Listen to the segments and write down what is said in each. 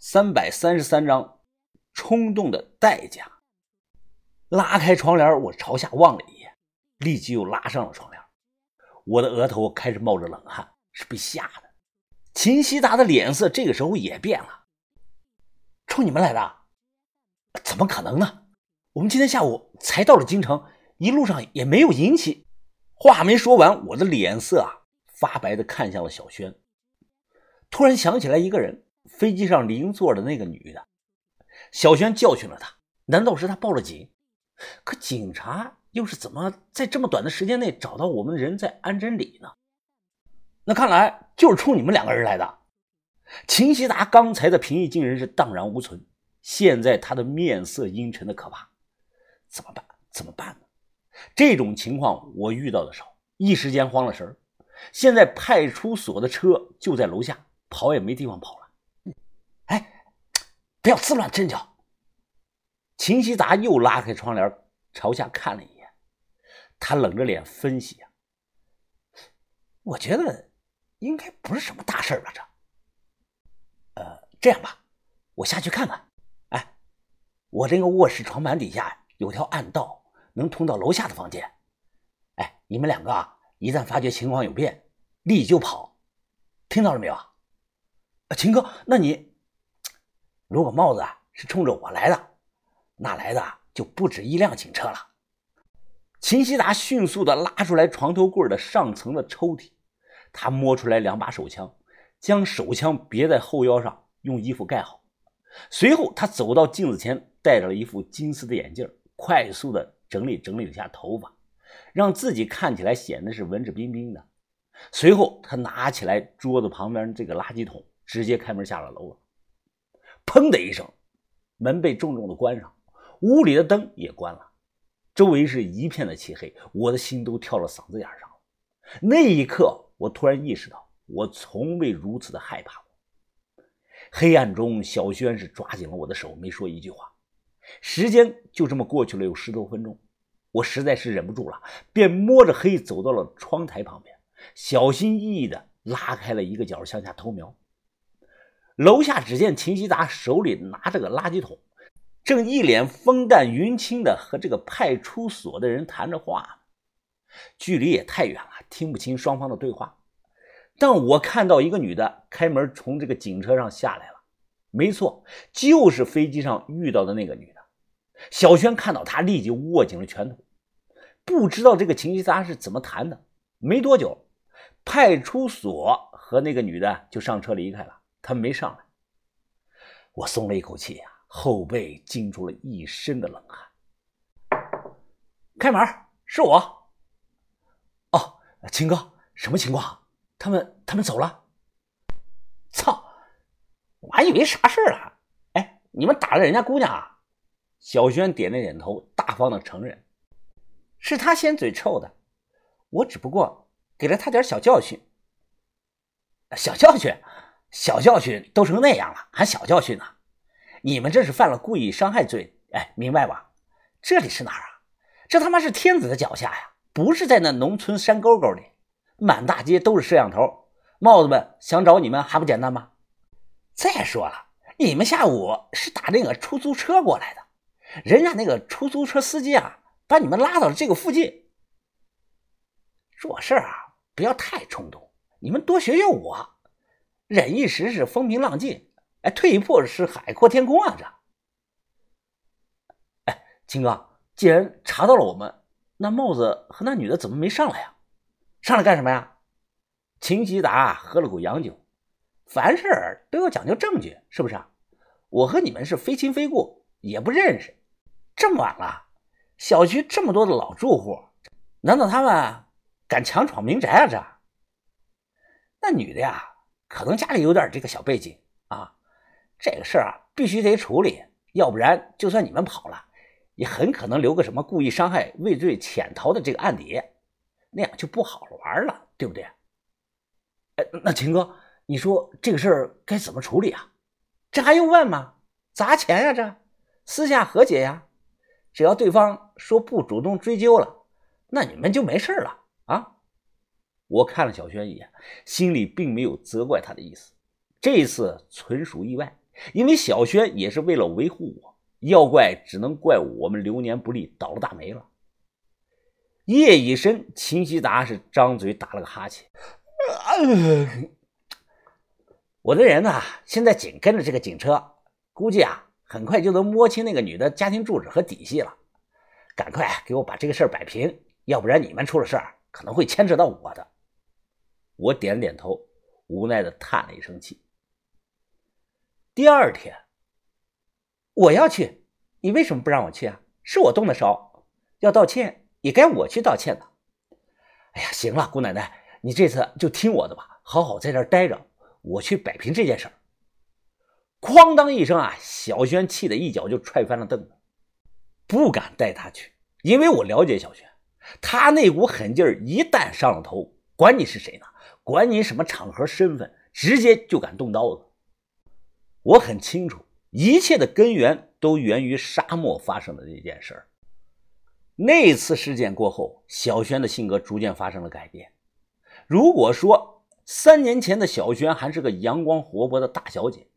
三百三十三章，冲动的代价。拉开窗帘，我朝下望了一眼，立即又拉上了窗帘。我的额头开始冒着冷汗，是被吓的。秦希达的脸色这个时候也变了。冲你们来的？怎么可能呢？我们今天下午才到了京城，一路上也没有引起。话没说完，我的脸色啊发白的看向了小轩。突然想起来一个人，飞机上邻座的那个女的。小轩教训了他，难道是他报了警？可警察又是怎么在这么短的时间内找到我们的人在安贞里呢？那看来就是冲你们两个人来的。秦希达刚才的平易近人是荡然无存，现在他的面色阴沉的可怕。怎么办？怎么办呢？这种情况我遇到的少，一时间慌了神现在派出所的车就在楼下。跑也没地方跑了，哎，不要自乱阵脚。秦希达又拉开窗帘，朝下看了一眼，他冷着脸分析呀：“我觉得应该不是什么大事吧？这，呃，这样吧，我下去看看。哎，我这个卧室床板底下有条暗道，能通到楼下的房间。哎，你们两个啊，一旦发觉情况有变，立即就跑，听到了没有？”啊，秦哥，那你如果帽子是冲着我来的，那来的就不止一辆警车了。秦希达迅速的拉出来床头柜的上层的抽屉，他摸出来两把手枪，将手枪别在后腰上，用衣服盖好。随后，他走到镜子前，戴着了一副金丝的眼镜，快速的整理整理了下头发，让自己看起来显得是文质彬彬的。随后，他拿起来桌子旁边这个垃圾桶。直接开门下了楼了，砰的一声，门被重重的关上，屋里的灯也关了，周围是一片的漆黑，我的心都跳到嗓子眼上了。那一刻，我突然意识到，我从未如此的害怕过。黑暗中，小轩是抓紧了我的手，没说一句话。时间就这么过去了有十多分钟，我实在是忍不住了，便摸着黑走到了窗台旁边，小心翼翼的拉开了一个角向下偷瞄。楼下只见秦希达手里拿着个垃圾桶，正一脸风淡云轻的和这个派出所的人谈着话，距离也太远了，听不清双方的对话。但我看到一个女的开门从这个警车上下来了，没错，就是飞机上遇到的那个女的。小轩看到她，立即握紧了拳头。不知道这个秦希达是怎么谈的，没多久，派出所和那个女的就上车离开了。他没上来，我松了一口气呀，后背惊出了一身的冷汗。开门，是我。哦，秦哥，什么情况？他们他们走了？操！我还以为啥事了。哎，你们打了人家姑娘啊？小轩点了点头，大方的承认，是他先嘴臭的，我只不过给了他点小教训。小教训。小教训都成那样了，还小教训呢？你们这是犯了故意伤害罪，哎，明白吧？这里是哪儿啊？这他妈是天子的脚下呀，不是在那农村山沟沟里，满大街都是摄像头，帽子们想找你们还不简单吗？再说了，你们下午是打那个出租车过来的，人家那个出租车司机啊，把你们拉到了这个附近。做事啊，不要太冲动，你们多学学我。忍一时是风平浪静，哎，退一步是海阔天空啊！这，哎，秦哥，既然查到了我们，那帽子和那女的怎么没上来呀？上来干什么呀？秦吉达喝了口洋酒，凡事都要讲究证据，是不是？我和你们是非亲非故，也不认识，这么晚了，小区这么多的老住户，难道他们敢强闯民宅啊？这，那女的呀？可能家里有点这个小背景啊，这个事儿啊必须得处理，要不然就算你们跑了，也很可能留个什么故意伤害、畏罪潜逃的这个案底，那样就不好玩了，对不对？哎，那秦哥，你说这个事儿该怎么处理啊？这还用问吗？砸钱呀，这私下和解呀，只要对方说不主动追究了，那你们就没事了。我看了小轩一眼，心里并没有责怪他的意思。这一次纯属意外，因为小轩也是为了维护我，要怪只能怪我们流年不利，倒了大霉了。夜已深，秦希达是张嘴打了个哈欠。我的人呢，现在紧跟着这个警车，估计啊，很快就能摸清那个女的家庭住址和底细了。赶快给我把这个事儿摆平，要不然你们出了事儿，可能会牵扯到我的。我点了点头，无奈的叹了一声气。第二天，我要去，你为什么不让我去啊？是我动的手，要道歉也该我去道歉的。哎呀，行了，姑奶奶，你这次就听我的吧，好好在这儿待着，我去摆平这件事儿。哐当一声啊，小轩气得一脚就踹翻了凳子。不敢带他去，因为我了解小轩，他那股狠劲儿一旦上了头，管你是谁呢，管你什么场合身份，直接就敢动刀子。我很清楚，一切的根源都源于沙漠发生的那件事儿。那次事件过后，小轩的性格逐渐发生了改变。如果说三年前的小轩还是个阳光活泼的大小姐，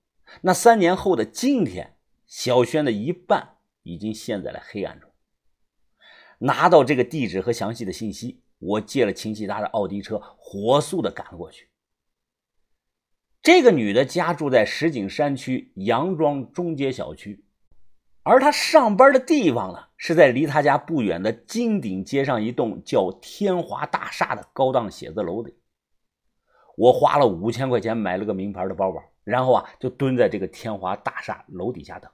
那三年后的今天，小轩的一半。已经陷在了黑暗中。拿到这个地址和详细的信息，我借了秦其达的奥迪车，火速的赶了过去。这个女的家住在石景山区杨庄中街小区，而她上班的地方呢，是在离她家不远的金鼎街上一栋叫天华大厦的高档写字楼里。我花了五千块钱买了个名牌的包包，然后啊，就蹲在这个天华大厦楼底下等。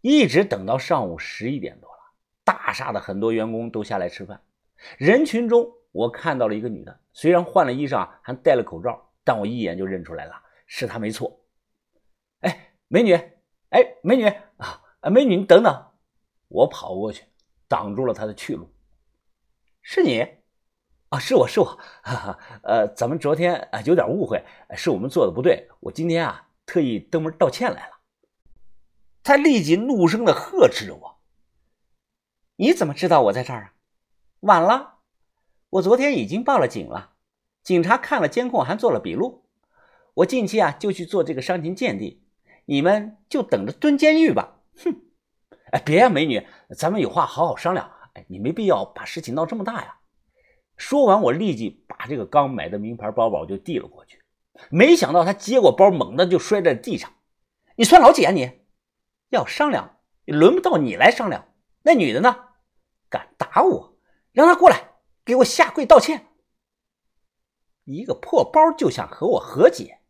一直等到上午十一点多了，大厦的很多员工都下来吃饭。人群中，我看到了一个女的，虽然换了衣裳，还戴了口罩，但我一眼就认出来了，是她没错。哎，美女，哎，美女啊，美女，你等等！我跑过去，挡住了她的去路。是你？啊，是我是我。哈哈，呃，咱们昨天啊有点误会，是我们做的不对，我今天啊特意登门道歉来了。他立即怒声的呵斥着我：“你怎么知道我在这儿啊？晚了，我昨天已经报了警了，警察看了监控，还做了笔录。我近期啊就去做这个伤情鉴定，你们就等着蹲监狱吧！”哼！哎，别呀，美女，咱们有话好好商量。哎，你没必要把事情闹这么大呀。说完，我立即把这个刚买的名牌包包就递了过去。没想到他接过包，猛地就摔在地上。你算老几啊你？要商量，轮不到你来商量。那女的呢？敢打我，让他过来给我下跪道歉。一个破包就想和我和解？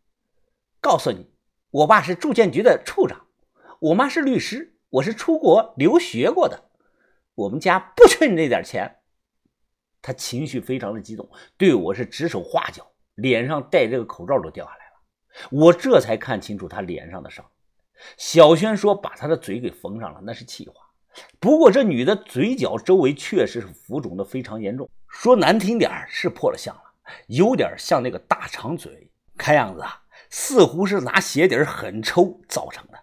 告诉你，我爸是住建局的处长，我妈是律师，我是出国留学过的，我们家不缺你那点钱。他情绪非常的激动，对我是指手画脚，脸上戴这个口罩都掉下来了。我这才看清楚他脸上的伤。小轩说：“把他的嘴给缝上了，那是气话。不过这女的嘴角周围确实是浮肿的非常严重，说难听点是破了相了，有点像那个大长嘴。看样子啊，似乎是拿鞋底狠抽造成的。”